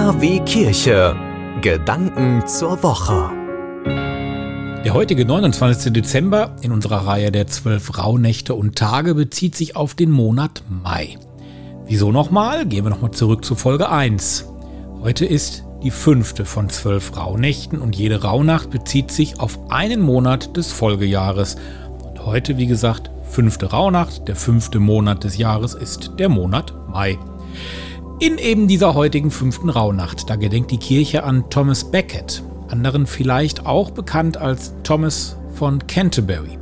K wie Kirche. Gedanken zur Woche. Der heutige 29. Dezember in unserer Reihe der zwölf Rauhnächte und Tage bezieht sich auf den Monat Mai. Wieso nochmal? Gehen wir nochmal zurück zu Folge 1. Heute ist die fünfte von zwölf Rauhnächten und jede Rauhnacht bezieht sich auf einen Monat des Folgejahres. Und heute, wie gesagt, fünfte Rauhnacht, der fünfte Monat des Jahres ist der Monat Mai. In eben dieser heutigen fünften Rauhnacht, da gedenkt die Kirche an Thomas Becket, anderen vielleicht auch bekannt als Thomas von Canterbury.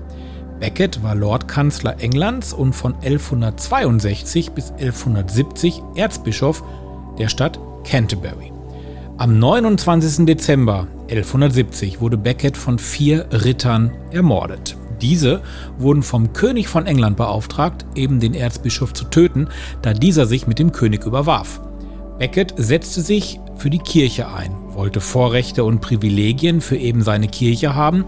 Becket war Lordkanzler Englands und von 1162 bis 1170 Erzbischof der Stadt Canterbury. Am 29. Dezember 1170 wurde Becket von vier Rittern ermordet. Diese wurden vom König von England beauftragt, eben den Erzbischof zu töten, da dieser sich mit dem König überwarf. Becket setzte sich für die Kirche ein, wollte Vorrechte und Privilegien für eben seine Kirche haben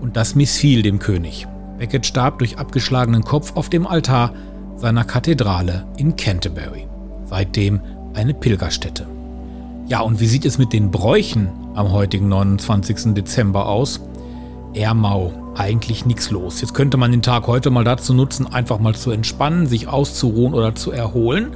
und das missfiel dem König. Becket starb durch abgeschlagenen Kopf auf dem Altar seiner Kathedrale in Canterbury. Seitdem eine Pilgerstätte. Ja, und wie sieht es mit den Bräuchen am heutigen 29. Dezember aus? Eher mau eigentlich nichts los. Jetzt könnte man den Tag heute mal dazu nutzen, einfach mal zu entspannen, sich auszuruhen oder zu erholen.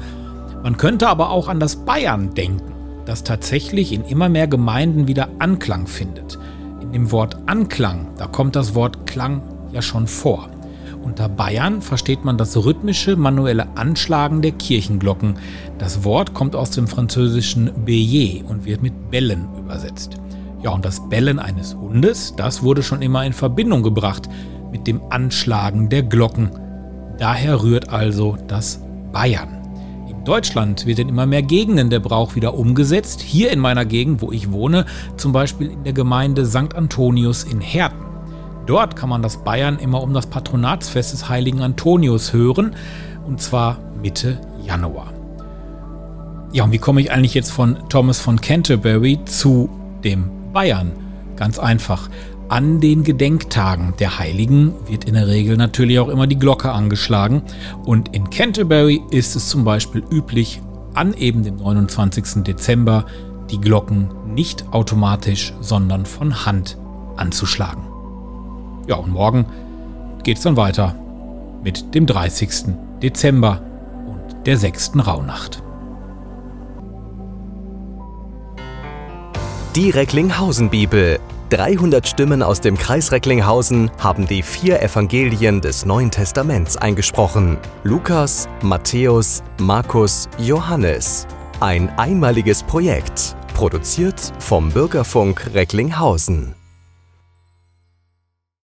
Man könnte aber auch an das Bayern denken, das tatsächlich in immer mehr Gemeinden wieder Anklang findet. In dem Wort Anklang, da kommt das Wort Klang ja schon vor. Unter Bayern versteht man das rhythmische, manuelle Anschlagen der Kirchenglocken. Das Wort kommt aus dem französischen Bélier und wird mit Bellen übersetzt. Ja, und das Bellen eines Hundes, das wurde schon immer in Verbindung gebracht mit dem Anschlagen der Glocken. Daher rührt also das Bayern. In Deutschland wird in immer mehr Gegenden der Brauch wieder umgesetzt. Hier in meiner Gegend, wo ich wohne, zum Beispiel in der Gemeinde St. Antonius in Herten. Dort kann man das Bayern immer um das Patronatsfest des heiligen Antonius hören, und zwar Mitte Januar. Ja, und wie komme ich eigentlich jetzt von Thomas von Canterbury zu dem Bayern. Ganz einfach. An den Gedenktagen der Heiligen wird in der Regel natürlich auch immer die Glocke angeschlagen. Und in Canterbury ist es zum Beispiel üblich, an eben dem 29. Dezember die Glocken nicht automatisch, sondern von Hand anzuschlagen. Ja, und morgen geht es dann weiter mit dem 30. Dezember und der 6. Rauhnacht. Die Recklinghausen-Bibel. 300 Stimmen aus dem Kreis Recklinghausen haben die vier Evangelien des Neuen Testaments eingesprochen. Lukas, Matthäus, Markus, Johannes. Ein einmaliges Projekt, produziert vom Bürgerfunk Recklinghausen.